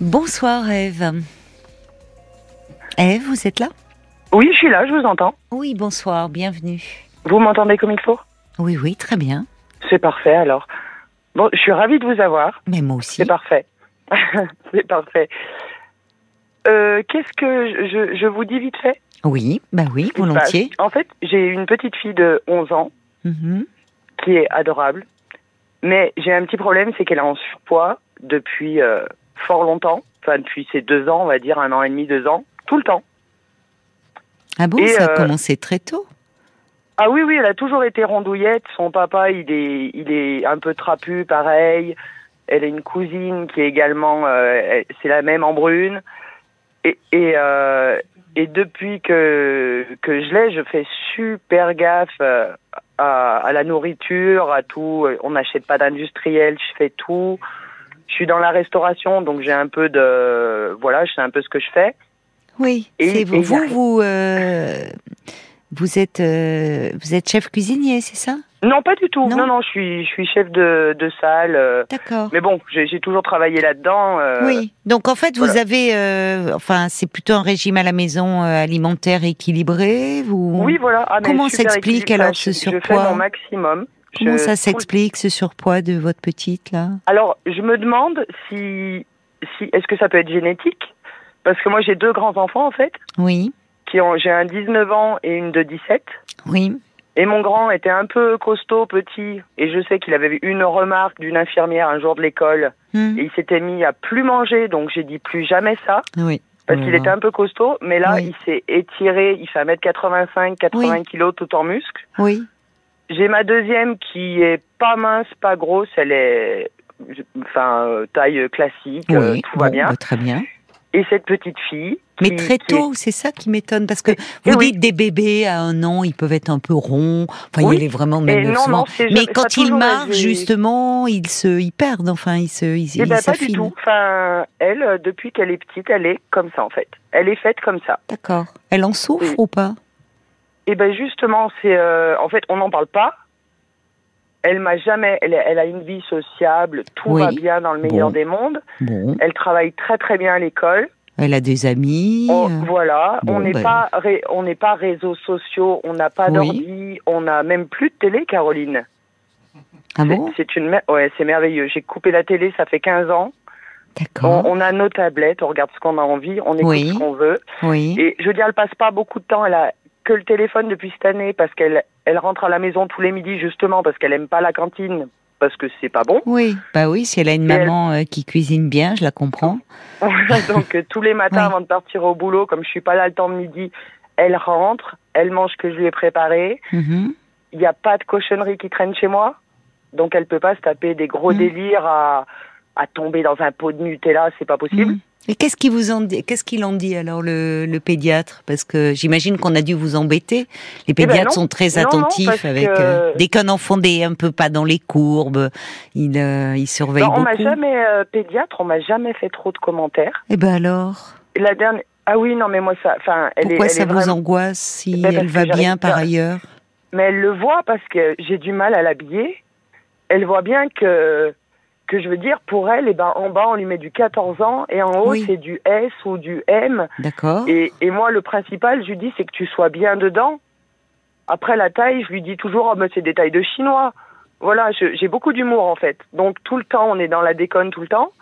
Bonsoir Eve. Eve, vous êtes là? Oui, je suis là, je vous entends. Oui, bonsoir, bienvenue. Vous m'entendez comme il faut? Oui, oui, très bien. C'est parfait alors. Bon, je suis ravie de vous avoir. Mais moi aussi. C'est parfait. C'est parfait. Euh, Qu'est-ce que je, je vous dis vite fait? Oui, bah oui, volontiers. Bah, En fait, j'ai une petite fille de 11 ans Mhm. qui est adorable. Mais j'ai un petit problème, c'est qu'elle est en surpoids depuis euh, fort longtemps. Enfin, depuis ses deux ans, on va dire, un an et demi, deux ans. Tout le temps. Ah bon, Et, ça a euh, commencé très tôt? Ah oui, oui, elle a toujours été rondouillette. Son papa, il est, il est un peu trapu, pareil. Elle a une cousine qui est également, euh, c'est la même en brune. Et, et, euh, et depuis que, que je l'ai, je fais super gaffe à, à la nourriture, à tout. On n'achète pas d'industriel, je fais tout. Je suis dans la restauration, donc j'ai un peu de, voilà, je sais un peu ce que je fais. Oui, et- c'est et vous. a Vous, vous, euh, vous êtes, euh, vous êtes chef cuisinier, c'est ça? Non, pas du tout. Non Non, non, je suis, je suis chef de, de salle. euh, D'accord. Mais bon, j'ai toujours travaillé là-dedans. Oui. Donc en fait, vous avez, enfin, c'est plutôt un régime à la maison alimentaire équilibré. Vous. Oui, voilà. Ah, Comment s'explique alors ce Je fais surpoids mon maximum. Comment Je- ça s'explique ce surpoids de votre petite là? Alors, je me demande si, si est-ce que ça peut être génétique? Parce que moi, j'ai deux grands enfants en fait, Oui, qui ont, j'ai un 19 ans et une de 17. oui. Et mon grand était un peu costaud, petit, et je sais qu'il avait eu une remarque d'une infirmière un jour de l'école, Hmm. et il s'était mis à plus manger, donc j'ai dit plus jamais ça. Oui. Parce qu'il était un peu costaud, mais là, Oui. il s'est étiré, il fait 1m85, 80 Oui. kilos tout en muscles. Oui. J'ai ma deuxième qui est pas mince, pas grosse, elle est enfin euh, taille classique, euh, Oui, tout va bien. bah, très bien. Et cette petite fille Mais très qui tôt, c'est ça qui m'étonne, parce que Eh vous oui. dites des bébés à un an, ils peuvent être un peu ronds, enfin Oui. il est vraiment même non, souvent. non, Mais quand ils marchent, justement, ils se, ils perdent, enfin ils se, ils, Eh ils ben, pas du tout. Enfin, elle, euh, depuis qu'elle est petite, elle est comme ça en fait. Elle est faite comme ça. D'accord. Elle en souffre ou pas? Et ben justement, c'est euh, en fait, on n'en parle pas. Elle m'a jamais. Elle, elle a une vie sociable, tout Oui. va bien dans le meilleur Bon. des mondes. Bon, Elle travaille très très bien à l'école. elle a des amis. On- voilà, bon, on n'est ben. pas ré- on n'est pas réseaux sociaux, on n'a pas Oui. d'ordi, on n'a même plus de télé, Caroline. Ah bon? C'est une ouais, c'est merveilleux. J'ai coupé la télé, ça fait 15 ans. On, D'accord. on a nos tablettes, on regarde ce qu'on a envie, on écoute Oui. ce qu'on veut. Oui. Et je veux dire, elle passe pas beaucoup de temps. Elle a que le téléphone depuis cette année parce qu'elle elle rentre à la maison tous les midis justement parce qu'elle aime pas la cantine parce que c'est pas bon. Oui, bah oui, si elle a une Et elle- maman euh, qui cuisine bien, je la comprends. Donc euh, tous les matins Oui. avant de partir au boulot, comme je suis pas là le temps de midi, elle rentre, elle mange ce que je lui ai préparé. Mhm. Il n'y a pas de cochonnerie qui traîne chez moi, donc elle peut pas se taper des gros Mm. délires à, à tomber dans un pot de Nutella, c'est pas possible. Mhm. Et qu'est-ce qu'il vous en dit Qu'est-ce qu'il en dit alors le, le pédiatre? Parce que j'imagine qu'on a dû vous embêter. Les ben pédiatres non. sont très Non, non, attentifs avec que- euh, dès qu'un enfant n'est un peu pas dans les courbes, il euh, il surveille Non, on m'a beaucoup. jamais euh, pédiatre, on m'a jamais fait trop de commentaires. Et ben alors, la dernière, ah oui non mais moi ça, enfin elle pourquoi est, elle ça est vous angoisse si Ben, elle va bien par ailleurs? Mais elle le voit parce que j'ai du mal à l'habiller. Elle voit bien que, que je veux dire, pour elle, eh ben, en bas, on lui met du 14 ans et en haut, Oui. c'est du S ou du M. D'accord. Et, et moi, le principal, je lui dis, c'est que tu sois bien dedans. Après la taille, je lui dis toujours, oh, mais c'est des tailles de chinois. Voilà, j'ai beaucoup d'humour en fait. Donc tout le temps, on est dans la déconne tout le temps.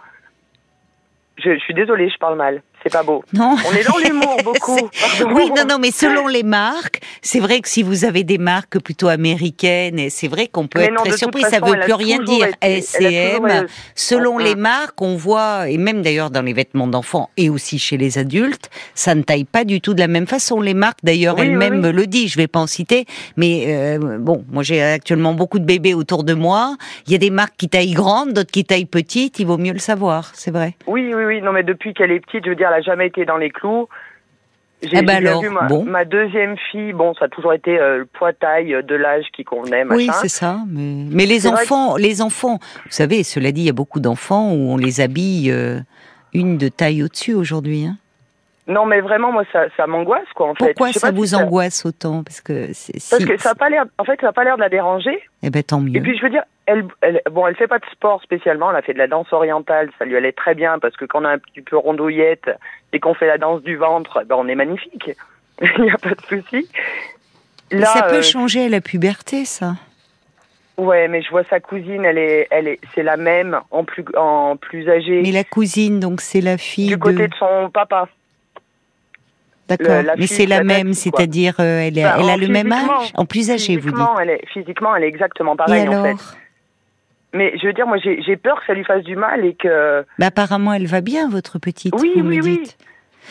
Je, je suis désolée, je parle mal. C'est pas beau. Non. On est dans l'humour beaucoup. Oui, non, non, mais selon les marques, c'est vrai que si vous avez des marques plutôt américaines, et c'est vrai qu'on peut Mais être non, très surpris, façon, ça veut plus rien dire. été- selon les marques, on voit, et même d'ailleurs dans les vêtements d'enfants et aussi chez les adultes, ça ne taille pas du tout de la même façon. Les marques, d'ailleurs, Oui, oui, elles-mêmes le disent, je vais pas en citer, mais euh, bon, moi j'ai actuellement beaucoup de bébés autour de moi. Il y a des marques qui taillent grandes, d'autres qui taillent petites, il vaut mieux le savoir, c'est vrai. Oui, oui, oui. Non, mais depuis qu'elle est petite, je veux dire, jamais été dans les clous. J'ai Eh ben bien alors, vu ma, bon. ma deuxième fille. Bon, ça a toujours été euh, le poids-taille de l'âge qui convenait, machin. Oui, c'est ça. Mais, mais les enfants, les enfants, vous savez, cela dit, il y a beaucoup d'enfants où on les habille euh, une de taille au-dessus aujourd'hui. Hein. Non, mais vraiment, moi, ça, ça m'angoisse, quoi, en fait. Pourquoi ça vous si angoisse autant? Parce que Parce ça a pas l'air, en fait, ça a pas l'air de la déranger. Eh ben tant mieux. Et puis, je veux dire, elle, elle, bon, elle fait pas de sport spécialement. Elle a fait de la danse orientale. Ça lui allait très bien parce que quand on a un petit peu rondouillette et qu'on fait la danse du ventre, ben, on est magnifique. Il n'y a pas de souci. Ça peut euh, changer à la puberté, ça. ouais, mais je vois sa cousine, elle est, elle est, c'est la même en plus, en plus âgée. Mais la cousine, donc c'est la fille du côté de son papa. D'accord. Mais c'est la même, c'est-à-dire euh, elle, est- elle a le même âge, en plus âgée, vous dites. Physiquement, elle est, physiquement, elle est exactement pareille en fait. Mais je veux dire, moi, j'ai peur que ça lui fasse du mal et que. Bah, apparemment, elle va bien, votre petite. Oui, vous me oui, oui. dites.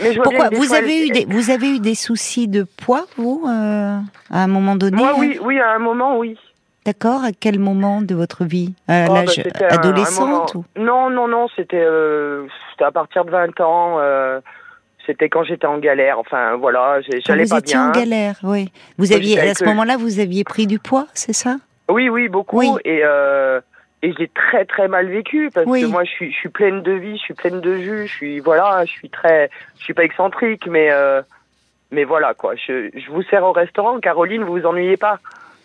Mais je Pourquoi bien vous fois, avez elle- eu des vous avez eu des soucis de poids vous euh, à un moment donné Moi, hein oui, oui, à un moment, oui. D'accord. À quel moment de votre vie? À Oh, bah, l'âge un- un adolescente ou? Non, non, non, c'était euh, à partir de 20 ans. euh, c'était quand j'étais en galère. Enfin, voilà, j'ai- Quand j'allais vous pas étiez bien. en galère, oui. Vous aviez à ce moment-là, vous aviez pris du poids, c'est ça? Oui, oui, beaucoup. Oui. Et, euh, et j'ai très, très mal vécu parce Oui. que moi, je suis, je suis pleine de vie, je suis pleine de jus, je suis, voilà, je suis très, je suis pas excentrique, mais, euh, mais voilà, quoi. Je, je vous sers au restaurant, Caroline, vous vous ennuyez pas.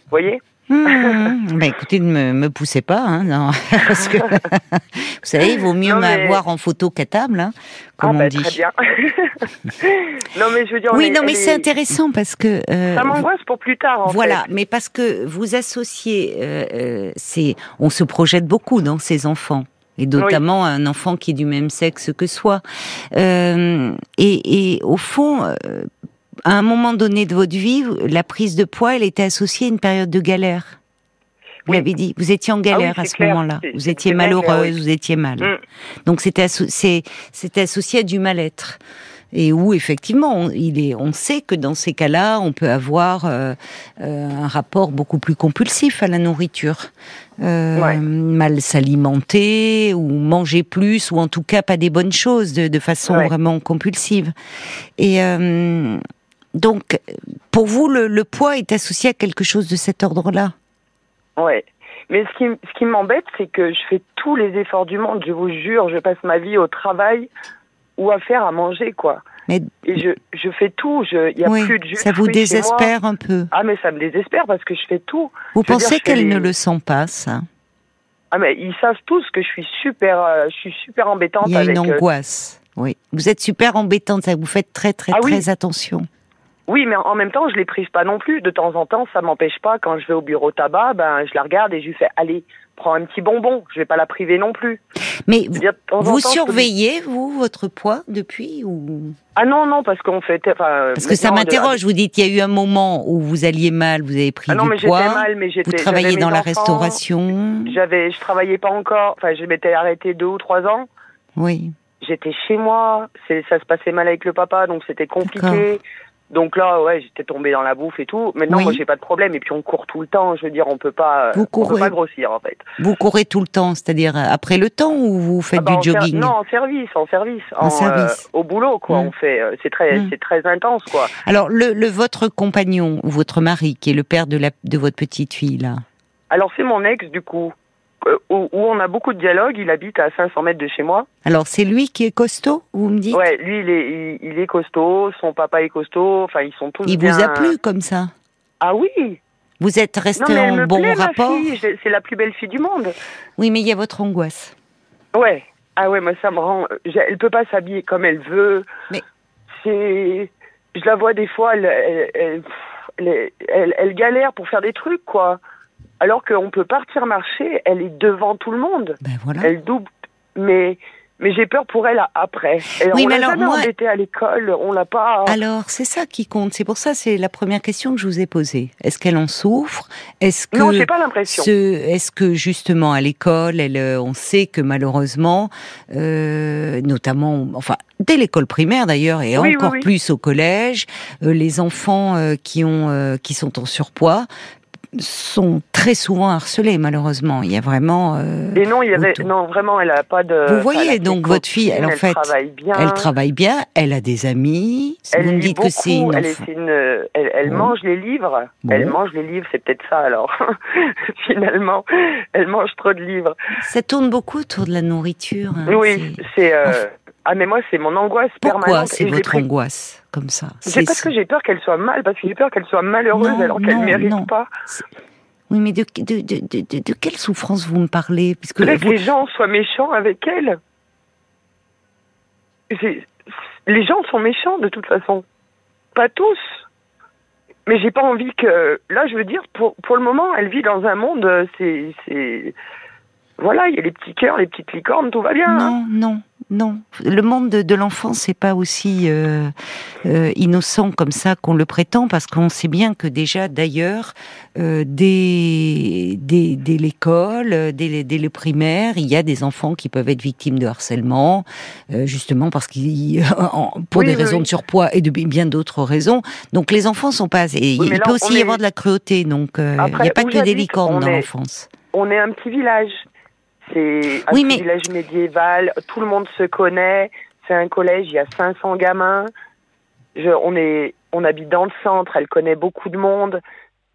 Voyez? Hum, bah écoutez, ne me, me poussez pas, hein, non, parce que vous savez, il vaut mieux Non, mais- m'avoir en photo qu'à table, hein, Ah, comme bah, on dit. très bien. non, mais je veux dire, Oui, est- non, mais c'est est- intéressant parce que euh, Ça m'angoisse pour plus tard, en Voilà, fait. mais parce que vous associez, euh, euh, c'est, on se projette beaucoup dans ces enfants. Et notamment un enfant qui est du même sexe que soi. Euh, et, et au fond, euh, à un moment donné de votre vie, la prise de poids, elle était associée à une période de galère. Vous Oui. l'avez dit, vous étiez en galère c'est à ce moment-là. Vous étiez clair, malheureuse, oui. vous étiez mal. Mm. Donc c'était asso- associé à du mal-être. Et où effectivement, on, il est, on sait que dans ces cas-là, on peut avoir euh, euh, un rapport beaucoup plus compulsif à la nourriture, Euh, Ouais. mal s'alimenter ou manger plus ou en tout cas pas des bonnes choses de, de façon Ouais. vraiment compulsive. Et euh, donc, pour vous, le, le poids est associé à quelque chose de cet ordre-là? Ouais. Mais ce qui, ce qui m'embête, c'est que je fais tous les efforts du monde, je vous jure, je passe ma vie au travail ou à faire à manger, quoi. Mais- Et je, je fais tout, il n'y a oui, plus de jus ça vous désespère un peu. Ah, mais ça me désespère parce que je fais tout. Vous Je pensez je fais qu'elle les- ne le sent pas, ça? Ah, mais ils savent tous que je suis super, euh, je suis super embêtante Il y a avec. une euh, angoisse. Oui. Vous êtes super embêtante, ça. Vous faites très, très, Ah oui. très attention. Oui, mais en même temps, je les prive pas non plus. De temps en temps, ça m'empêche pas. Quand je vais au bureau tabac, ben, je la regarde et je lui fais, allez, prends un petit bonbon. Je vais pas la priver non plus. Mais vous, dire, vous temps, peux- surveillez, vous, votre poids depuis ou... Ah non, non, parce qu'on fait. Enfin, Parce que ça de- m'interroge. Vous dites qu'il y a eu un moment où vous alliez mal, vous avez pris Ah non, mais du poids. mal, mais Vous j'étais. travaillez j'avais dans la restauration. J'avais, je travaillais pas encore. Enfin, je m'étais arrêté deux ou trois ans. Oui. J'étais chez moi. Ça se passait mal avec le papa, donc c'était compliqué. Donc là, ouais, j'étais tombée dans la bouffe et tout. Maintenant, Oui. moi, j'ai pas de problème. Et puis, on court tout le temps. Je veux dire, on peut pas. Vous on peut courez. pas grossir, en fait. Vous courez tout le temps, c'est-à-dire après le temps ou vous faites Ah bah, du jogging? Non, en service, en service. En service. euh, au boulot, quoi. Mm. On fait. euh, c'est très, Mm. c'est très intense, quoi. Alors, le, le votre compagnon ou votre mari, qui est le père de, la, de votre petite fille, là, Alors, c'est mon ex, du coup, euh, où, où on a beaucoup de dialogue. Il habite à 500 mètres de chez moi. alors c'est lui qui est costaud, vous me dites? Ouais, lui, il est, il, il est costaud, son papa est costaud, enfin, ils sont tous Il bien... vous a plu comme ça? Ah oui Vous êtes resté en bon plaît, rapport? c'est la plus belle fille du monde. Oui, mais il y a votre angoisse. Ouais. Ah ouais, moi, ça me rend... Elle peut pas s'habiller comme elle veut. Mais- C'est... Je la vois des fois, elle, elle- elle- elle galère pour faire des trucs, quoi. Alors qu'on peut partir marcher, elle est devant tout le monde. Ben voilà. Elle double... Mais... Mais j'ai peur pour elle après. Et Oui, on mais l'a alors, jamais moi- embêtée à l'école, on l'a pas... Alors, c'est ça qui compte. C'est pour ça, c'est la première question que je vous ai posée. Est-ce qu'elle en souffre? Est-ce que Non, j'ai pas l'impression. ce, est-ce que justement à l'école, elle, euh, on sait que malheureusement, euh, notamment, enfin, dès l'école primaire d'ailleurs, et Oui, oui, encore oui. plus au collège, euh, les enfants euh, qui ont, euh, qui sont en surpoids sont très souvent harcelés. Malheureusement, il y a vraiment. euh, Et non, il y avait non vraiment, elle a pas de. Vous voyez, elle donc, votre fille, elle, en fait, travaille bien. Elle travaille bien, elle a des amis. Elle vous me dites beaucoup, que c'est une elle, c'est une- elle, elle Bon. mange les livres. Bon. Elle mange les livres, c'est peut-être ça alors. Finalement, elle mange trop de livres. Ça tourne beaucoup autour de la nourriture. hein, oui, c'est- c'est. euh, Ah mais moi c'est mon angoisse Pourquoi permanente. c'est et j'ai votre pris- angoisse comme ça C'est parce que j'ai peur qu'elle soit mal, parce que j'ai peur qu'elle soit malheureuse Non, alors qu'elle non, mérite non. pas. Oui, mais de, de, de, de, de- de quelle souffrance vous me parlez? Puisque vous- les gens soient méchants avec elle. Les gens sont méchants de toute façon. Pas tous. Mais j'ai pas envie que. Là, je veux dire, pour, pour le moment, elle vit dans un monde. euh, C'est. Voilà, il y a les petits cœurs, les petites licornes, tout va bien. hein. Non, non. Le monde de, de l'enfant, c'est pas aussi euh, euh, innocent comme ça qu'on le prétend, parce qu'on sait bien que déjà, d'ailleurs, euh, dès, dès, dès l'école, dès, dès le primaire, il y a des enfants qui peuvent être victimes de harcèlement, justement parce qu'ils, pour Oui, des oui, raisons oui. de surpoids et de bi- bien d'autres raisons. Donc les enfants sont pas. Et il là, peut aussi y avoir de la cruauté, donc il n'y a pas que des licornes dans l'enfance. On est un petit village. C'est un Oui, mais- village médiéval. Tout le monde se connaît. C'est un collège. Il y a 500 gamins. Je, on est, on habite dans le centre. Elle connaît beaucoup de monde.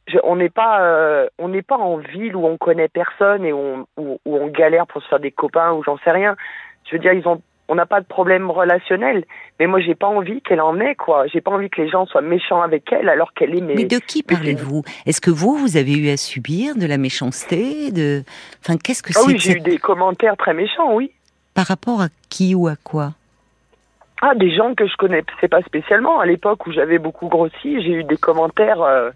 Je, on n'est pas, euh, on n'est pas en ville où on connaît personne et où on, où, où on galère pour se faire des copains ou j'en sais rien. Je veux dire, ils ont, on n'a pas de problème relationnel. Mais moi, j'ai pas envie qu'elle en ait quoi. J'ai pas envie que les gens soient méchants avec elle alors qu'elle est. Mais, Mais de qui parlez-vous? Est-ce que vous, vous avez eu à subir de la méchanceté de... Enfin, qu'est-ce que Ah c'est oui, j'ai eu des commentaires très méchants, oui. Par rapport à qui ou à quoi? Ah, des gens que je connaissais pas spécialement. À l'époque où j'avais beaucoup grossi, j'ai eu des commentaires. euh,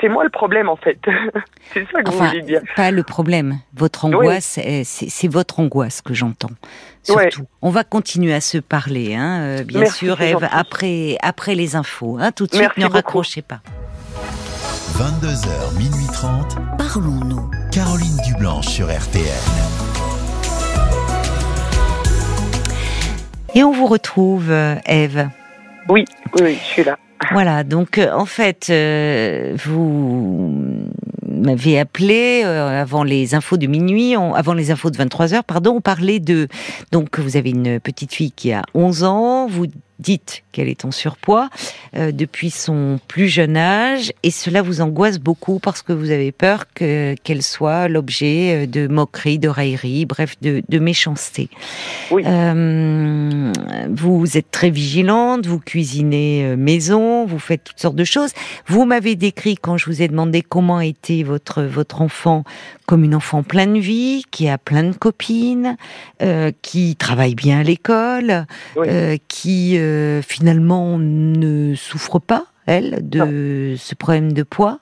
C'est moi le problème, en fait. c'est ça que vous Enfin, voulez dire. pas le problème. Votre angoisse, eh, c'est c'est votre angoisse que j'entends. Ouais. Surtout. On va continuer à se parler, hein, euh, bien Merci, sûr, Eve, après, après les infos. Hein, tout de suite, Merci ne beaucoup. raccrochez pas. 22h, minuit 30. Parlons-nous. Caroline Dublanche sur RTN. Et on vous retrouve, euh, Eve. Oui, oui, oui, je suis là. Voilà, donc euh, en fait, euh, vous m'avez appelé euh, avant les infos de minuit, on- avant les infos de 23 heures, pardon, on parlait de... Donc vous avez une petite fille qui a 11 ans, vous dites qu'elle est en surpoids euh, depuis son plus jeune âge et cela vous angoisse beaucoup parce que vous avez peur que qu'elle soit l'objet euh, de moqueries, de railleries, bref, de, de méchanceté. Oui. Euh, vous êtes très vigilante, vous cuisinez maison, vous faites toutes sortes de choses. Vous m'avez décrit quand je vous ai demandé comment était votre votre enfant comme une enfant pleine de vie, qui a plein de copines, euh, qui travaille bien à l'école, Oui. qui euh, finalement ne souffre pas elle de ce problème de poids.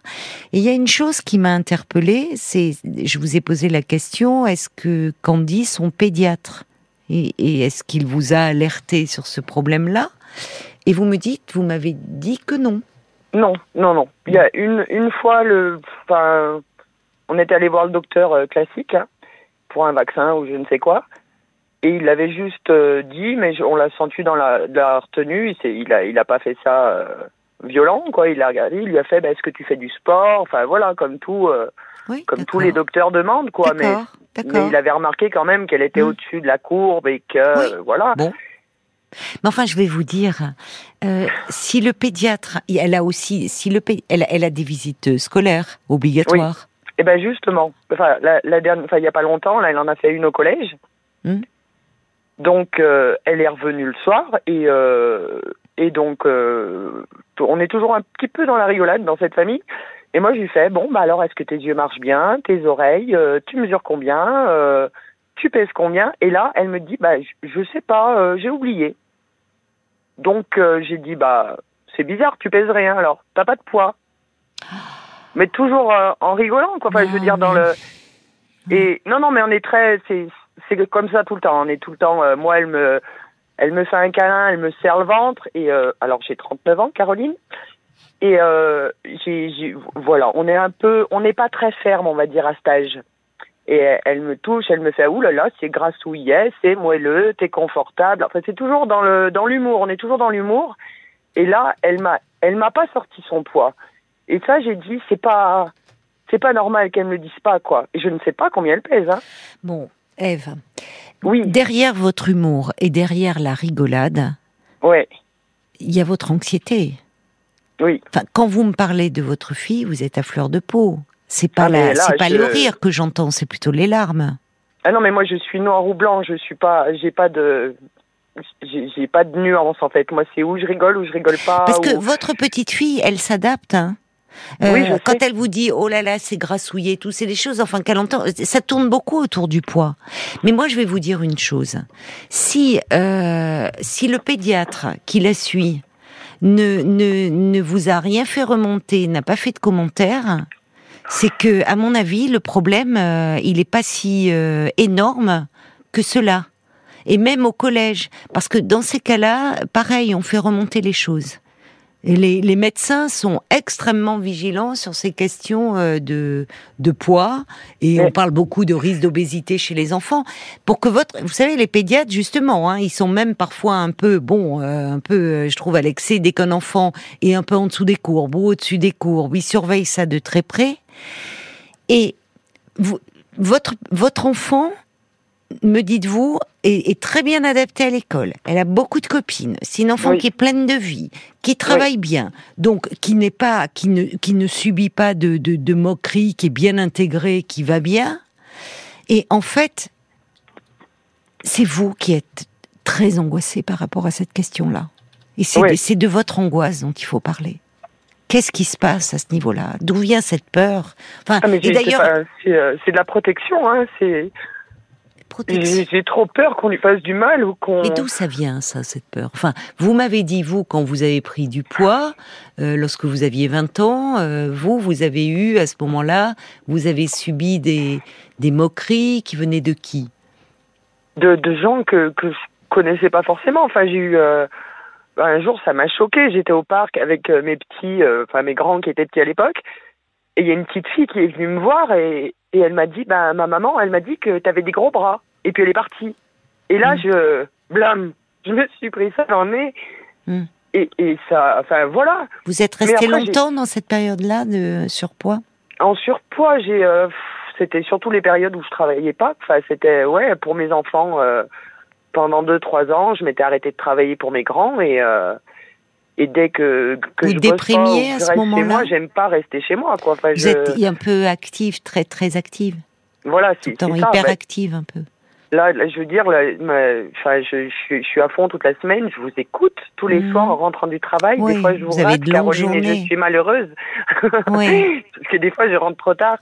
Et il y a une chose qui m'a interpellée, c'est je vous ai posé la question est-ce que Candy son pédiatre et, et est-ce qu'il vous a alerté sur ce problème-là? Et vous me dites, vous m'avez dit que non. Non, non, non. Il y a une, une fois, le, enfin, on était allé voir le docteur euh, classique hein, pour un vaccin ou je ne sais quoi. Et il l'avait juste euh, dit, mais je- on l'a senti dans la, retenue. Il, il, a, il a pas fait ça euh, violent, quoi. Il a regardé, il lui a fait, bah, est-ce que tu fais du sport? Enfin, voilà, comme tout, euh, Oui, comme tous les docteurs demandent, quoi. Mais, il avait remarqué quand même qu'elle était Mm. au-dessus de la courbe et que, Oui. euh, voilà. Bon. Mais enfin, je vais vous dire, euh, si le pédiatre, elle a aussi, si le elle, elle a des visites scolaires obligatoires. Eh ben justement, enfin la, la dernière, enfin il y a pas longtemps, là, elle en a fait une au collège. Hmm. Donc euh, elle est revenue le soir et euh, et donc euh, on est toujours un petit peu dans la rigolade dans cette famille. Et moi je lui fais bon bah alors est-ce que tes yeux marchent bien, tes oreilles, euh, tu mesures combien, euh, tu pèses combien? Et là elle me dit bah je, sais pas, euh, j'ai oublié. Donc euh, j'ai dit bah c'est bizarre, tu pèses rien alors, t'as pas de poids. Mais toujours euh, en rigolant quoi. Enfin je veux Ah, dire dans le et non non mais on est très c'est c'est comme ça tout le temps. On est tout le temps. euh, moi elle me elle me fait un câlin, elle me serre le ventre et euh, alors j'ai 39 ans Caroline et euh, voilà on est un peu on n'est pas très ferme on va dire à cet âge. Et elle, elle me touche, elle me fait ouh là là, c'est grassouillet, c'est moelleux, t'es confortable. Enfin, c'est toujours dans le dans l'humour, on est toujours dans l'humour. Et là, elle m'a elle m'a pas sorti son poids. Et ça, j'ai dit c'est pas c'est pas normal qu'elle me le dise pas quoi. Et je ne sais pas combien elle pèse hein. Bon, Eve, Oui, derrière votre humour et derrière la rigolade, ouais, il y a votre anxiété. oui. Enfin, quand vous me parlez de votre fille, vous êtes à fleur de peau. C'est pas Ah, la, là, c'est pas je- le rire que j'entends, c'est plutôt les larmes. Ah non mais moi je suis noir ou blanc, je suis pas j'ai pas de j'ai j'ai pas de nuance en fait. Moi, c'est où je rigole ou je rigole pas. Parce que ou- votre petite fille, elle s'adapte. Hein. Oui, sais. quand elle vous dit oh là là c'est grassouillé tout c'est des choses enfin qu'elle entend ça tourne beaucoup autour du poids. Mais moi je vais vous dire une chose. Si euh, si le pédiatre qui la suit ne, ne ne vous a rien fait remonter n'a pas fait de commentaires c'est que à mon avis le problème euh, il est pas si euh, énorme que cela. Et même au collège. Parce que dans ces cas-là pareil on fait remonter les choses et les, les médecins sont extrêmement vigilants sur ces questions euh, de, de poids et on parle beaucoup de risque d'obésité chez les enfants. Pour que votre, vous savez, les pédiatres justement, hein, ils sont même parfois un peu, bon, euh, un peu, euh, je trouve, à l'excès dès qu'un enfant est un peu en dessous des courbes ou au-dessus des courbes, ils surveillent ça de très près. Et vous, votre votre enfant, me dites-vous, est, est très bien adaptée à l'école. Elle a beaucoup de copines. C'est une enfant Oui. qui est pleine de vie, qui travaille bien, donc qui n'est pas, qui ne, qui ne subit pas de, de, de moqueries, qui est bien intégrée, qui va bien. Et en fait, c'est vous qui êtes très angoissé par rapport à cette question-là. Et c'est Ouais. de, votre angoisse dont il faut parler. Qu'est-ce qui se passe à ce niveau-là? D'où vient cette peur? Enfin, Ah, d'ailleurs, c'est euh, c'est de la protection. Hein. C'est protection. j'ai trop peur qu'on lui fasse du mal ou qu'on. Mais d'où ça vient, ça, cette peur? Enfin, vous m'avez dit, vous, quand vous avez pris du poids, euh, lorsque vous aviez 20 ans, euh, vous, vous avez eu, à ce moment-là, vous avez subi des, des moqueries qui venaient de qui? De, de gens que, que je connaissais pas forcément. Enfin, j'ai eu euh, un jour, ça m'a choqué. J'étais au parc avec mes petits, euh, enfin mes grands qui étaient petits à l'époque, et il y a une petite fille qui est venue me voir et, et elle m'a dit, bah ma maman, elle m'a dit que tu avais des gros bras. Et puis elle est partie. Et là, Mm. je blâme, je me suis pris ça dans le nez. Mm. Et, et ça, enfin voilà. Vous êtes resté longtemps dans cette période-là de surpoids? En surpoids, j'ai, euh, c'était surtout les périodes où je travaillais pas. Enfin, c'était ouais pour mes enfants. euh, pendant deux trois ans, je m'étais arrêtée de travailler pour mes grands et euh, et dès que que Vous je pas déprimiez ou à je ce moment-là? moi, j'aime pas rester chez moi quoi. Enfin, Vous je, êtes un peu active, très très active, voilà, tout c'est le temps c'est ça. hyper Bah, active un peu. Là, là, je veux dire, là, ma- je, je, suis- je suis à fond toute la semaine. Je vous écoute tous les Mhm. soirs en rentrant du travail. Oui, des fois, je vous, vous rate, Caroline, et je suis malheureuse. Oui. Parce que des fois, je rentre trop tard.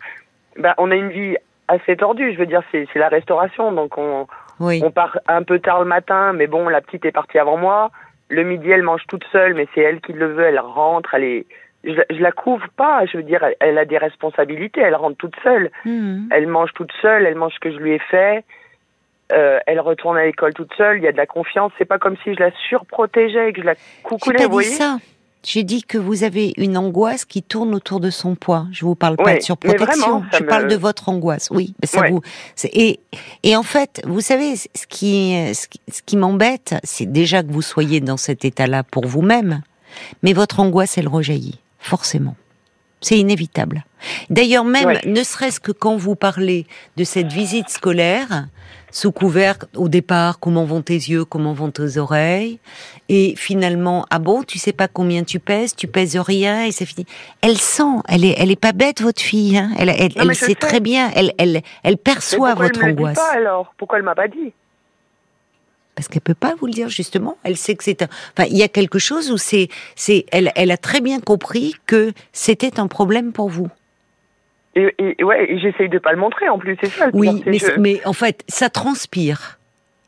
Ben, on a une vie assez tordue. Je veux dire, c'est la restauration, donc on, Oui. on part un peu tard le matin, mais bon, la petite est partie avant moi. Le midi, elle mange toute seule, mais c'est elle qui le veut. Elle rentre, elle est. Je, je la couvre pas. Je veux dire, elle, elle a des responsabilités. Elle rentre toute seule. Mhm. Elle mange toute seule. Elle mange ce que je lui ai fait. Euh, elle retourne à l'école toute seule. Il y a de la confiance. C'est pas comme si je la surprotégeais et que je la J'ai coucoulais. pas Vous dit voyez ça. J'ai dit que vous avez une angoisse qui tourne autour de son poids. Je vous parle pas de surprotection. vraiment, Je me- parle de votre angoisse. Oui, mais ça Ouais. vous. Et et en fait, vous savez, ce qui ce qui, ce qui m'embête, c'est déjà que vous soyez dans cet état-là pour vous-même, mais votre angoisse, elle rejaillit forcément. C'est inévitable. D'ailleurs, même Ouais. ne serait-ce que quand vous parlez de cette visite scolaire, sous couvert au départ, comment vont tes yeux, comment vont tes oreilles, et finalement, ah bon, tu sais pas combien tu pèses, tu pèses rien, et c'est fini. Elle sent, elle est, elle est pas bête votre fille, hein. Elle, elle, Non, elle sait très bien, elle, elle, elle perçoit pourquoi votre elle me le dit angoisse. pas alors? Pourquoi elle m'a pas dit? Parce qu'elle peut pas vous le dire justement. Elle sait que c'est un. Enfin, il y a quelque chose où c'est, c'est, elle, elle a très bien compris que c'était un problème pour vous. Et, et- ouais, et j'essaye de pas le montrer en plus. C'est ça. Oui, mais, en fait, ça transpire.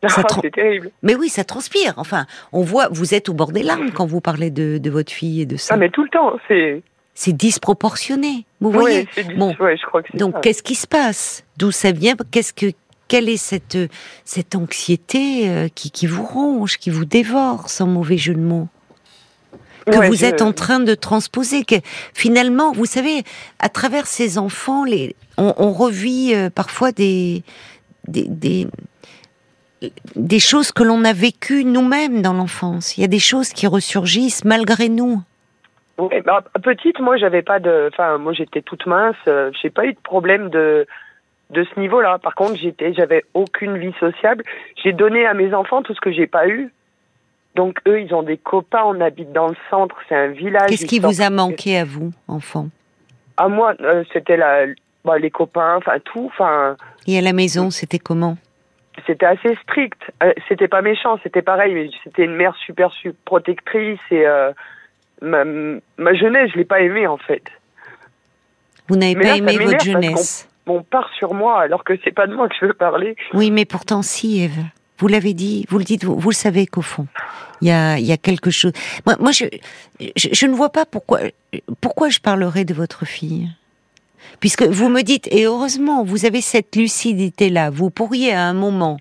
Ça tra- c'est terrible. Mais oui, ça transpire. Enfin, on voit, vous êtes au bord des larmes quand vous parlez de, de votre fille et de ça. Ah, mais tout le temps. C'est. C'est disproportionné. Vous voyez. Bon. ouais, je crois que c'est Donc, qu'est-ce qui se passe? D'où ça vient? Qu'est-ce que quelle est cette cette anxiété euh, qui qui vous ronge, qui vous dévore, sans mauvais jeu de mots? Que Ouais, vous je- êtes en train de transposer. Que finalement, vous savez, à travers ces enfants, les, on, on revit euh, parfois des, des, des, des choses que l'on a vécues nous-mêmes dans l'enfance. Il y a des choses qui ressurgissent malgré nous. Ouais, bah, petite, moi, j'avais pas de. Enfin, moi, j'étais toute mince. euh, J'ai pas eu de problème de de ce niveau-là. Par contre, j'étais, j'avais aucune vie sociable. J'ai donné à mes enfants tout ce que j'ai pas eu. Donc eux, ils ont des copains. On habite dans le centre. C'est un village. Qu'est-ce qui vous a manqué à vous, enfant À moi, euh, c'était la, bah, les copains. Enfin tout. Enfin, Et à la maison, c'était comment c'était assez strict. Euh, c'était pas méchant, c'était pareil, mais c'était une mère super, super protectrice et euh, ma, ma jeunesse, je l'ai pas aimée en fait. Vous n'avez pas là, aimé votre jeunesse. On part sur moi alors que c'est pas de moi que je veux parler. Oui, mais pourtant, si, Eve. Vous l'avez dit, vous le dites, vous, vous le savez qu'au fond, il y a, y a quelque chose. Moi, moi je, je, je ne vois pas pourquoi, pourquoi je parlerai de votre fille. Puisque vous me dites, et heureusement, vous avez cette lucidité-là, vous pourriez à un moment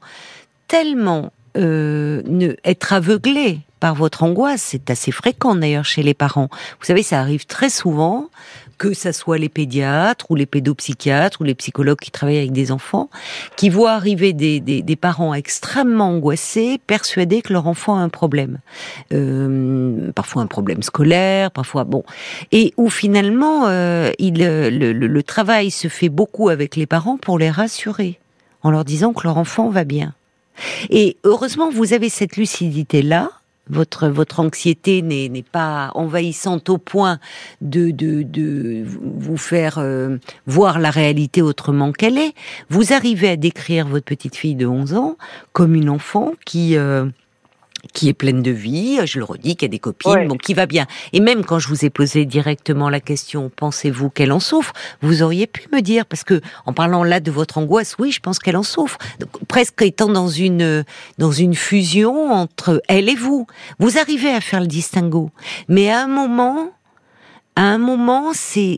tellement euh, ne, être aveuglé par votre angoisse, c'est assez fréquent d'ailleurs chez les parents. Vous savez, ça arrive très souvent, que ça soit les pédiatres ou les pédopsychiatres ou les psychologues qui travaillent avec des enfants, qui voient arriver des, des, des parents extrêmement angoissés, persuadés que leur enfant a un problème. Euh, parfois un problème scolaire, parfois bon. Et où finalement, euh, il, le, le, le travail se fait beaucoup avec les parents pour les rassurer, en leur disant que leur enfant va bien. Et heureusement, vous avez cette lucidité-là. Votre, votre anxiété n'est pas envahissante au point de, de, de vous faire euh, voir la réalité autrement qu'elle est. Vous arrivez à décrire votre petite fille de 11 ans comme une enfant qui... euh, qui est pleine de vie, je le redis, qui a des copines, Ouais. bon, qui va bien. Et même quand je vous ai posé directement la question, pensez-vous qu'elle en souffre? Vous auriez pu me dire, parce que en parlant là de votre angoisse, oui, je pense qu'elle en souffre. Donc, presque étant dans une dans une fusion entre elle et vous, vous arrivez à faire le distinguo. Mais à un moment, à un moment, c'est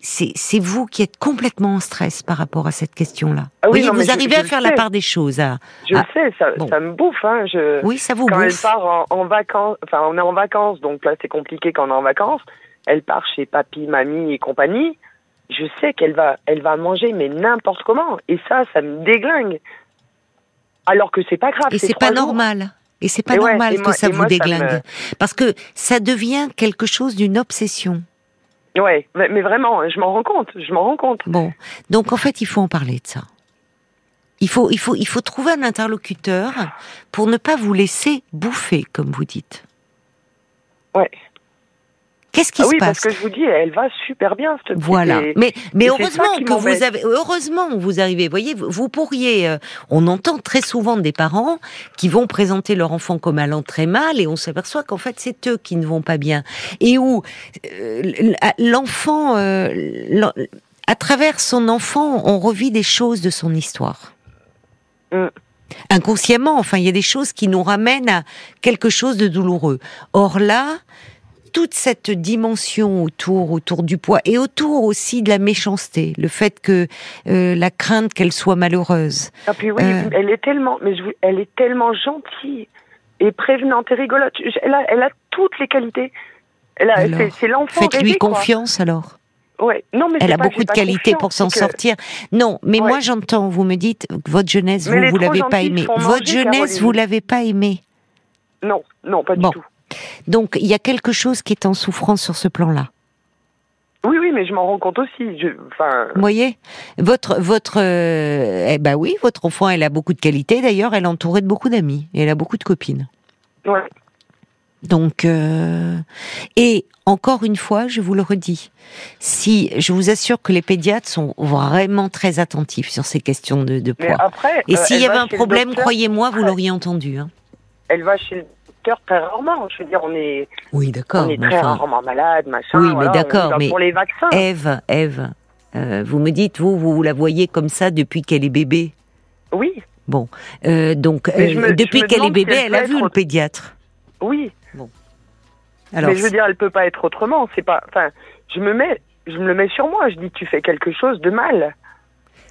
vous qui êtes complètement en stress par rapport à cette question-là. Ah oui, Voyez, non, mais vous je- arrivez je à faire la part des choses. À... Je Ah, sais, ça, bon. ça me bouffe. Hein, je... Oui, ça vous quand elle bouffe. part en, en vacances, enfin on est en vacances, donc là c'est compliqué quand on est en vacances. Elle part chez papy, mamie et compagnie. Je sais qu'elle va, elle va manger mais n'importe comment. Et ça, ça me déglingue. Alors que c'est pas grave. Et c'est pas jours. normal. Et c'est pas Et ouais, normal et que moi- ça vous moi, ça déglingue. me- Parce que ça devient quelque chose d'une obsession. Ouais, mais, vraiment, je m'en rends compte. Je m'en rends compte. Bon. Donc en fait, il faut en parler de ça. Il faut, il faut, il faut trouver un interlocuteur pour ne pas vous laisser bouffer, comme vous dites. Ouais. Qu'est-ce qui Ah se oui, passe parce que je vous dis, elle va super bien cette petite. Voilà. et- Mais, mais et heureusement que vous avez, heureusement vous arrivez. Vous voyez, vous, pourriez, euh, on entend très souvent des parents qui vont présenter leur enfant comme allant très mal et on s'aperçoit qu'en fait c'est eux qui ne vont pas bien. Et où euh, l'enfant, euh, à travers son enfant, on revit des choses de son histoire. Mm. Inconsciemment, enfin, il y a des choses qui nous ramènent à quelque chose de douloureux. Or là, toute cette dimension autour, autour du poids et autour aussi de la méchanceté, le fait que euh, la crainte qu'elle soit malheureuse. Ah puis oui, Euh. elle est tellement, mais je, elle est tellement gentille et prévenante et rigolote. Elle a, elle a toutes les qualités. Elle a, c'est, l'enfant Faites-lui quoi. confiance alors. Ouais. Non, mais Elle a pas beaucoup de qualités pour s'en que- sortir. Non, mais Ouais. moi j'entends, vous me dites votre jeunesse, Mais vous, vous l'avez pas aimée. Votre jeunesse, vous l'avez pas aimée. Non, non, pas Bon. du tout. Donc il y a quelque chose qui est en souffrance sur ce plan-là. Oui, oui, mais je m'en rends compte aussi. Je, enfin, Vous voyez Votre, votre, euh, eh ben oui, votre enfant, elle a beaucoup de qualités. D'ailleurs, elle est entourée de beaucoup d'amis et elle a beaucoup de copines. ouais. Donc, euh, et encore une fois, je vous le redis, si je vous assure que les pédiatres sont vraiment très attentifs sur ces questions de, de Mais poids. après, Et euh, s'il y avait va un problème, docteur- croyez-moi, vous l'auriez entendu. Hein. Elle va chez le docteur très rarement. Je veux dire, on est, Oui, d'accord. on est très enfin, rarement malade, machin. Oui, mais voilà, d'accord, mais- pour les vaccins. Ève, Ève, euh, vous me dites, vous, vous la voyez comme ça depuis qu'elle est bébé? Oui, Bon, euh, donc euh, me- depuis qu'elle est si bébé, elle elle a vu le pédiatre. oui. Alors, mais je veux dire, elle peut pas être autrement. C'est pas. Enfin, je me mets, je me le mets sur moi. Je dis, tu fais quelque chose de mal,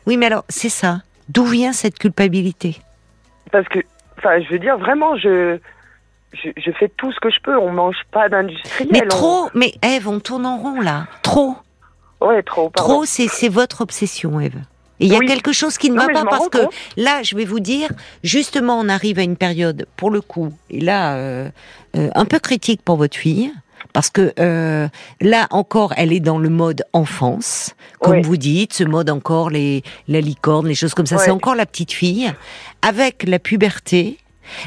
oui, mais alors c'est ça. D'où vient cette culpabilité? Parce que, enfin, je veux dire, vraiment, je, je, je fais tout ce que je peux. On mange pas d'industriel. Mais on- trop, mais Ève, on tourne en rond là. Trop, Ouais, trop. pardon. trop, c'est c'est votre obsession, Ève. Et il y a quelque chose qui ne Non, va pas parce que compte. là, je vais vous dire, justement, on arrive à une période, pour le coup, et là, euh, euh, un peu critique pour votre fille. Parce que euh, là encore, elle est dans le mode enfance, comme vous dites, ce mode encore les la licorne, les choses comme ça. C'est encore la petite fille. Avec la puberté,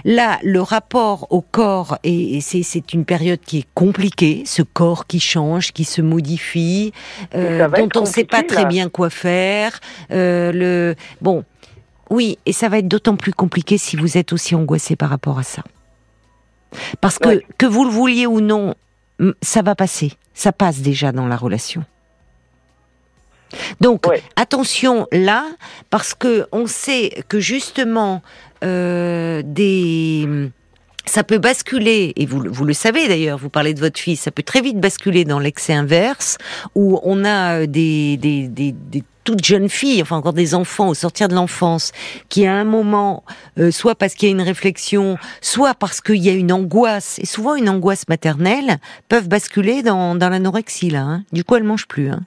Là, le rapport au corps, et, et c'est, une période qui est compliquée, ce corps qui change, qui se modifie, euh, dont on ne sait pas très là. bien quoi faire. euh, le bon, oui, et ça va être d'autant plus compliqué si vous êtes aussi angoissé par rapport à ça. Parce que, Ouais. que vous le vouliez ou non, ça va passer. Ça passe déjà dans la relation. Donc, Ouais. attention là, parce que on sait que justement, euh, des ça peut basculer, et vous, vous le savez d'ailleurs, vous parlez de votre fille, ça peut très vite basculer dans l'excès inverse, où on a euh, des, des, des, des toutes jeunes filles, enfin encore des enfants au sortir de l'enfance, qui à un moment, euh, soit parce qu'il y a une réflexion, soit parce qu'il y a une angoisse, et souvent une angoisse maternelle, peuvent basculer dans, dans l'anorexie là. hein. Du coup, elles mangent plus. Hein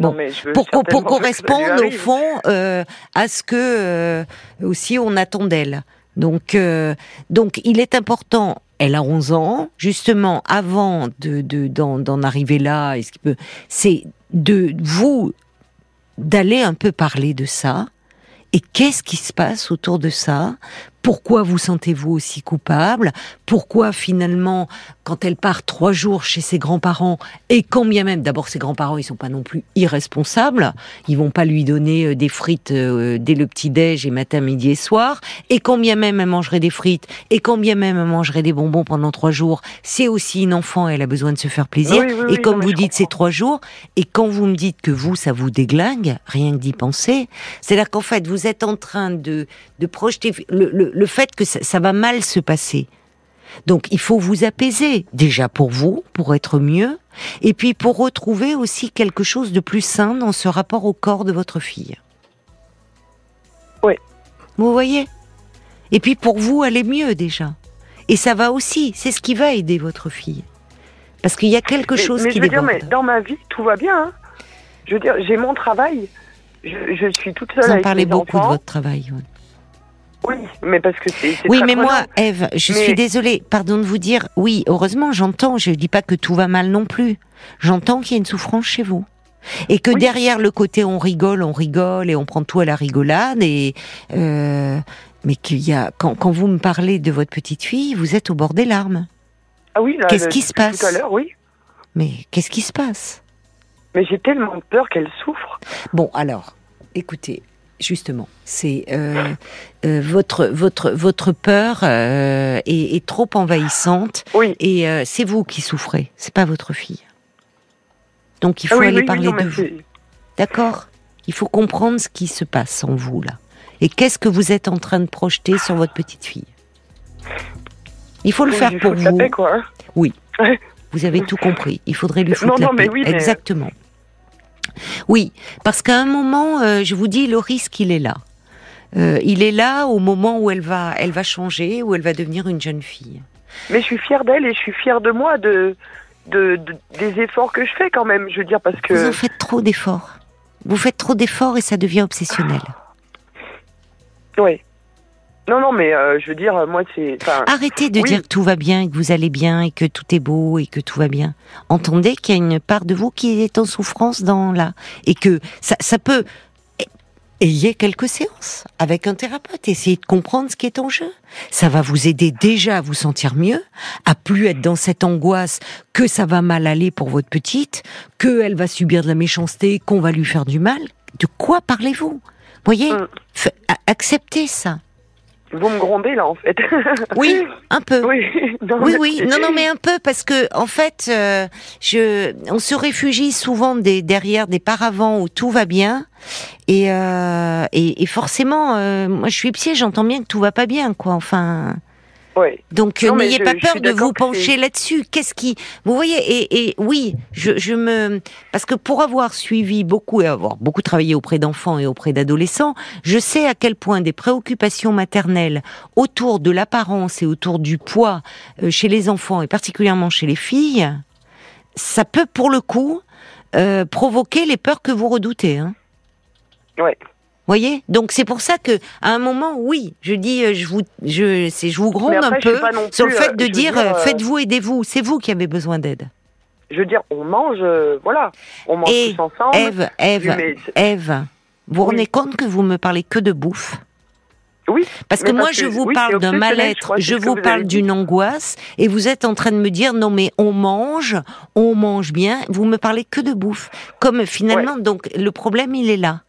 Non, mais je veux pour, ça lui correspondre au fond euh, à ce que euh, aussi on attend d'elle. Donc, euh, donc il est important. Elle a 11 ans, justement, avant de de- d'en arriver là, est-ce qu'il peut, c'est de vous d'aller un peu parler de ça. Et qu'est-ce qui se passe autour de ça Pourquoi vous sentez-vous aussi coupable? Pourquoi finalement, quand elle part trois jours chez ses grands-parents, et quand bien même, d'abord ses grands-parents, ils sont pas non plus irresponsables, ils vont pas lui donner euh, des frites euh, dès le petit déj et matin, midi et soir, et quand bien même elle mangerait des frites, et quand bien même elle mangerait des bonbons pendant trois jours, c'est aussi une enfant, elle a besoin de se faire plaisir. Oui, oui, et comme vous dites, c'est trois jours, et quand vous me dites que vous, ça vous déglingue, rien que d'y penser, c'est-à-dire qu'en fait, vous êtes en train de, de projeter le, le- le fait que ça, ça va mal se passer. Donc, il faut vous apaiser, déjà pour vous, pour être mieux, et puis pour retrouver aussi quelque chose de plus sain dans ce rapport au corps de votre fille. Oui. Vous voyez? Et puis pour vous, aller mieux déjà. Et ça va aussi, c'est ce qui va aider votre fille. Parce qu'il y a quelque Mais, chose mais qui je veux dire, mais dans ma vie, tout va bien. hein. Je veux dire, j'ai mon travail. Je, je suis toute seule Vous en avec parlez mes beaucoup enfants. de votre travail. ouais. Oui, mais parce que c'est. Oui, très mais moi. Eve, je Mais- suis désolée, pardon de vous dire, oui, heureusement, j'entends, je dis pas que tout va mal non plus. J'entends qu'il y a une souffrance chez vous. Et que Oui. derrière le côté on rigole, on rigole et on prend tout à la rigolade et euh, mais qu'il y a quand, quand vous me parlez de votre petite fille, vous êtes au bord des larmes. Ah oui, là, Qu'est-ce qui se tout passe? à l'heure, oui. Mais qu'est-ce qui se passe? Mais j'ai tellement peur qu'elle souffre. Bon, alors, écoutez, justement, c'est euh, euh, votre votre votre peur euh, est, est trop envahissante Oui. et c'est vous qui souffrez, c'est pas votre fille. Donc il Ah faut oui, aller oui, oui, parler non, de vous, d'accord Il faut comprendre ce qui se passe en vous là et qu'est-ce que vous êtes en train de projeter sur votre petite fille? Il faut le faire pour vous. quoi. hein. Vous avez tout compris. Il faudrait lui Non, foutre la non, mais paix. oui, mais- Exactement. Oui, parce qu'à un moment, euh, je vous dis, le risque, il est là. Euh, il est là au moment où elle va, elle va changer, où elle va devenir une jeune fille. Mais je suis fière d'elle et je suis fière de moi, de, de, de- des efforts que je fais quand même. Je veux dire, parce que. Vous en faites trop d'efforts. Vous faites trop d'efforts et ça devient obsessionnel. Oui. Non, non, mais euh, je veux dire, moi, c'est. Arrêtez de Oui. dire que tout va bien, et que vous allez bien, et que tout est beau, et que tout va bien. Entendez qu'il y a une part de vous qui est en souffrance dans là, et que ça, ça peut. Ayez quelques séances avec un thérapeute, essayez de comprendre ce qui est en jeu. Ça va vous aider déjà à vous sentir mieux, à plus être dans cette angoisse que ça va mal aller pour votre petite, qu'elle va subir de la méchanceté, qu'on va lui faire du mal. De quoi parlez-vous? Voyez, Mm. Acceptez ça. Vous me grondez, là, en fait. Oui, un peu. oui. Non, Oui, non, non, mais un peu parce que en fait, euh, je, on se réfugie souvent des, derrière des paravents où tout va bien, et euh, et, et forcément, euh, moi, je suis psy, j'entends bien que tout va pas bien, quoi. Enfin, Ouais. donc n'ayez pas peur de vous pencher là-dessus. Qu'est-ce qui, vous voyez, et, et oui, je, je me, parce que pour avoir suivi beaucoup et avoir beaucoup travaillé auprès d'enfants et auprès d'adolescents, je sais à quel point des préoccupations maternelles autour de l'apparence et autour du poids euh, chez les enfants et particulièrement chez les filles, ça peut pour le coup euh, provoquer les peurs que vous redoutez. Hein. Ouais. Voyez, donc c'est pour ça que à un moment, oui, je dis, euh, je vous, je, c'est, je vous gronde un peu sur le fait euh, de dire, dire, euh, faites-vous, aidez-vous. C'est vous qui avez besoin d'aide. Je veux dire, on mange, voilà. On mange Et tous ensemble. Mais c'est- Ève, vous Oui. rendez compte que vous me parlez que de bouffe? Oui. Parce que moi, parce je que- vous oui, parle d'un mal-être, je vous parle d'une angoisse, et vous êtes en train de me dire non mais on mange, on mange bien. Vous me parlez que de bouffe, comme finalement. Donc le problème, il est là.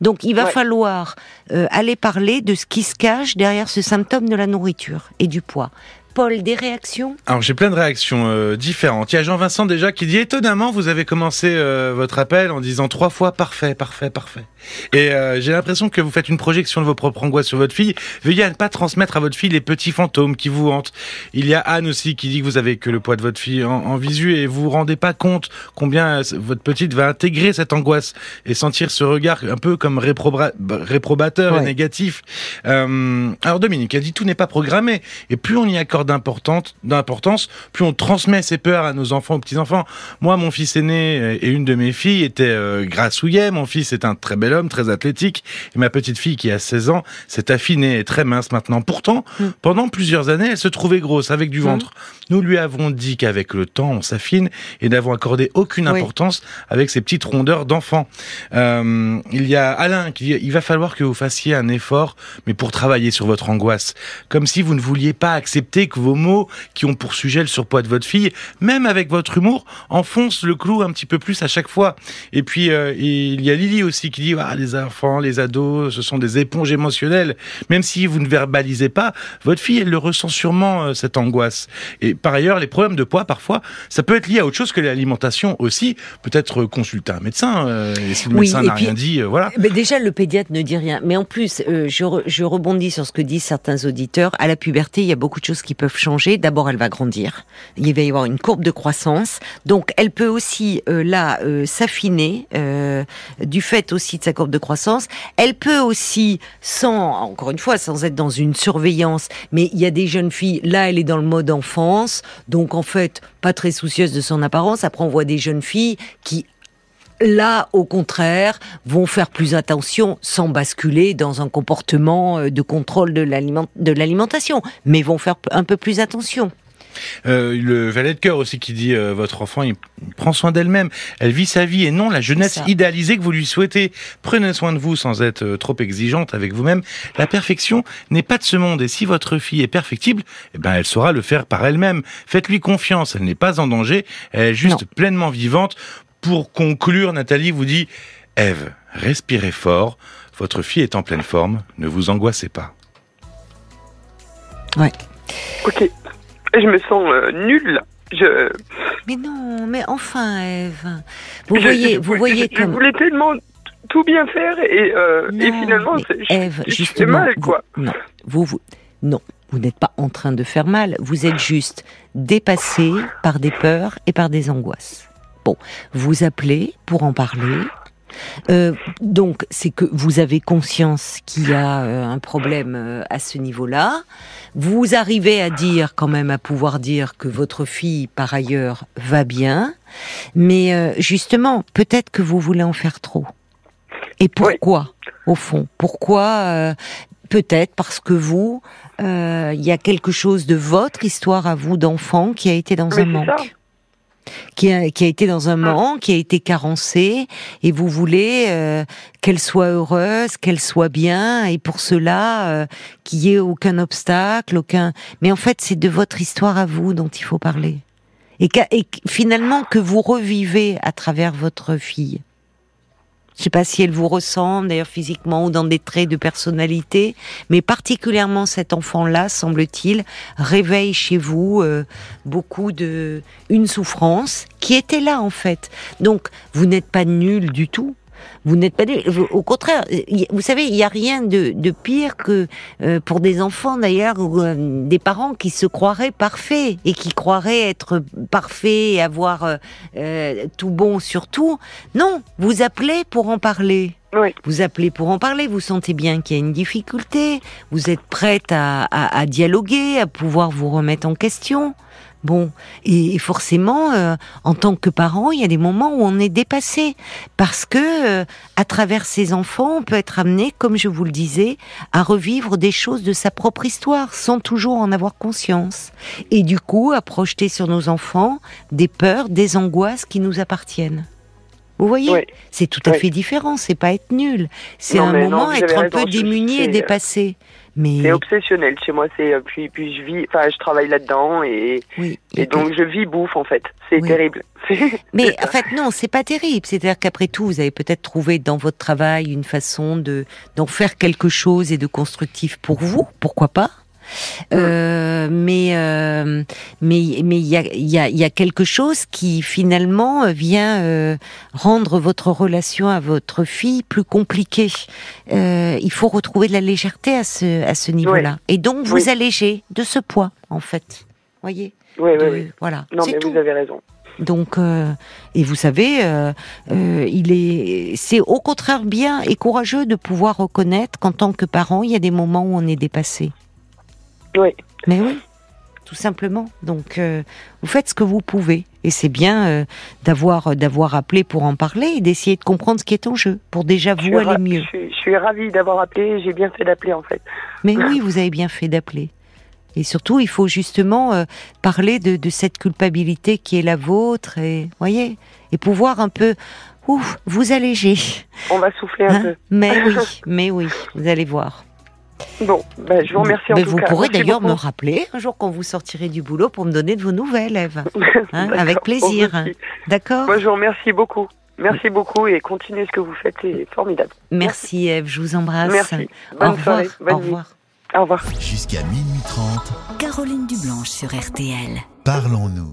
Donc il va falloir euh, aller parler de ce qui se cache derrière ce symptôme de la nourriture et du poids. Paul, des réactions? Alors j'ai plein de réactions euh, différentes. Il y a Jean-Vincent déjà qui dit étonnamment vous avez commencé euh, votre appel en disant trois fois parfait, parfait, parfait. Et euh, j'ai l'impression que vous faites une projection de vos propres angoisses sur votre fille. Veuillez à ne pas transmettre à votre fille les petits fantômes qui vous hantent. Il y a Anne aussi qui dit que vous avez que le poids de votre fille en, visu et vous vous rendez pas compte combien votre petite va intégrer cette angoisse et sentir ce regard un peu comme réprobateur et négatif. alors Dominique a dit tout n'est pas programmé et plus on y accorde d'importance, plus on transmet ces peurs à nos enfants, aux petits-enfants. Moi, mon fils aîné et une de mes filles étaient euh, grassouillets. Mon fils est un très bel homme, très athlétique. Et ma petite fille, qui a 16 ans, s'est affinée et très mince maintenant. Pourtant, mm. pendant plusieurs années, elle se trouvait grosse, avec du mm. ventre. Nous lui avons dit qu'avec le temps, on s'affine et n'avons accordé aucune importance avec ces petites rondeurs d'enfants. Euh, il y a Alain qui dit, il va falloir que vous fassiez un effort, mais pour travailler sur votre angoisse. Comme si vous ne vouliez pas accepter que vos mots qui ont pour sujet le surpoids de votre fille, même avec votre humour, enfoncent le clou un petit peu plus à chaque fois. Et puis, euh, il y a Lily aussi qui dit, ah, les enfants, les ados, ce sont des éponges émotionnelles. Même si vous ne verbalisez pas, votre fille, elle le ressent sûrement, euh, cette angoisse. Et par ailleurs, les problèmes de poids, parfois, ça peut être lié à autre chose que l'alimentation aussi. Peut-être consulter un médecin, euh, et si le médecin n'a rien dit, voilà. Mais déjà, le pédiatre ne dit rien. Mais en plus, je, je rebondis sur ce que disent certains auditeurs. À la puberté, il y a beaucoup de choses qui peuvent changer D'abord, elle va grandir. Il va y avoir une courbe de croissance. Donc, elle peut aussi euh, là euh, s'affiner euh, du fait aussi de sa courbe de croissance. Elle peut aussi, sans encore une fois, sans être dans une surveillance, mais il y a des jeunes filles. Là, elle est dans le mode enfance, donc en fait, pas très soucieuse de son apparence. Après, on voit des jeunes filles qui là, au contraire, vont faire plus attention sans basculer dans un comportement euh, de contrôle de l'alimentation, mais vont faire un peu plus attention. Euh, le valet de cœur aussi qui dit euh, votre enfant il prend soin d'elle-même, elle vit sa vie et non la jeunesse idéalisée que vous lui souhaitez. Prenez soin de vous sans être trop exigeante avec vous-même. La perfection n'est pas de ce monde et si votre fille est perfectible, eh ben elle saura le faire par elle-même. Faites-lui confiance, elle n'est pas en danger, elle est juste pleinement vivante pour conclure, Nathalie vous dit Ève, respirez fort, votre fille est en pleine forme, ne vous angoissez pas. Ouais. Ok. Je me sens euh, nulle. Je... Mais non, mais enfin, Ève. Vous voyez, vous voyez comme. Je voulais tellement tout bien faire et, euh, finalement, Ève, justement, mal, quoi. non, vous, vous, non, vous n'êtes pas en train de faire mal. Vous êtes juste dépassé par des peurs et par des angoisses vous appelez pour en parler. Euh, donc, c'est que vous avez conscience qu'il y a euh, un problème euh, à ce niveau-là. Vous arrivez à dire, quand même, à pouvoir dire que votre fille, par ailleurs, va bien. Mais justement, peut-être que vous voulez en faire trop. Et pourquoi, au fond? Pourquoi Peut-être parce que vous, il y a quelque chose de votre histoire à vous d'enfant qui a été dans un manque? Qui a, qui a été dans un ah. manque, qui a été carencée, et vous voulez euh, qu'elle soit heureuse, qu'elle soit bien, et pour cela, euh, qu'il y ait aucun obstacle, aucun. Mais en fait, c'est de votre histoire à vous dont il faut parler, et, et finalement que vous revivez à travers votre fille. Je sais pas si elle vous ressemble, d'ailleurs physiquement ou dans des traits de personnalité, mais particulièrement cet enfant-là, semble-t-il, réveille chez vous euh, beaucoup de une souffrance qui était là en fait. Donc vous n'êtes pas nul du tout. Vous n'êtes pas Au contraire, vous savez, il n'y a rien de, pire que euh, pour des enfants d'ailleurs, euh, des parents qui se croiraient parfaits et qui croiraient être parfaits et avoir euh, tout bon sur tout. Non, vous appelez pour en parler. Vous appelez pour en parler, vous sentez bien qu'il y a une difficulté, vous êtes prête à dialoguer, à pouvoir vous remettre en question. Bon, et forcément, euh, en tant que parent, il y a des moments où on est dépassé parce que euh, à travers ses enfants, on peut être amené, comme je vous le disais, à revivre des choses de sa propre histoire sans toujours en avoir conscience, et du coup à projeter sur nos enfants des peurs, des angoisses qui nous appartiennent. Vous voyez, c'est tout à fait différent. C'est pas être nul. C'est un moment être un peu démuni et dépassé. Mais C'est obsessionnel chez moi. C'est euh, puis puis je vis, enfin je travaille là-dedans et, oui. et donc je vis bouffe en fait. C'est Oui. terrible. Mais en fait, non, c'est pas terrible. C'est-à-dire qu'après tout, vous avez peut-être trouvé dans votre travail une façon de d'en faire quelque chose et de constructif pour vous. Pourquoi pas? Euh, mais euh, mais mais il y a il y a il y a quelque chose qui finalement vient euh, rendre votre relation à votre fille plus compliquée. Il faut retrouver de la légèreté à ce à ce niveau-là et donc vous Oui. alléger de ce poids en fait. Voyez? Oui, oui, De- oui. Voilà. Non, mais tout. vous avez raison. Donc, euh, et vous savez, euh, euh, il est, c'est au contraire bien et courageux de pouvoir reconnaître qu'en tant que parent, il y a des moments où on est dépassé. Oui. Mais oui, tout simplement. Donc, euh, vous faites ce que vous pouvez, et c'est bien euh, d'avoir d'avoir appelé pour en parler et d'essayer de comprendre ce qui est en jeu pour déjà Je vous aller mieux. je suis, je suis ravie d'avoir appelé. J'ai bien fait d'appeler en fait. Mais oui, vous avez bien fait d'appeler. Et surtout, il faut justement euh, parler de, de cette culpabilité qui est la vôtre, et voyez, et pouvoir un peu, ouf, vous alléger. On va souffler un Hein peu. mais oui, mais oui, vous allez voir. Bon, ben, je vous remercie en Mais tout vous cas. pourrez d'ailleurs me rappeler un jour quand vous sortirez du boulot pour me donner de vos nouvelles, Eve. Hein, avec plaisir. D'accord Moi, je vous remercie beaucoup. Merci beaucoup et continuez ce que vous faites, c'est formidable. Merci Eve, je vous embrasse. Merci. Au revoir. soirée. Bonne Au revoir. Au revoir. Jusqu'à minuit 30, Caroline Dublanche sur RTL. parlons-nous.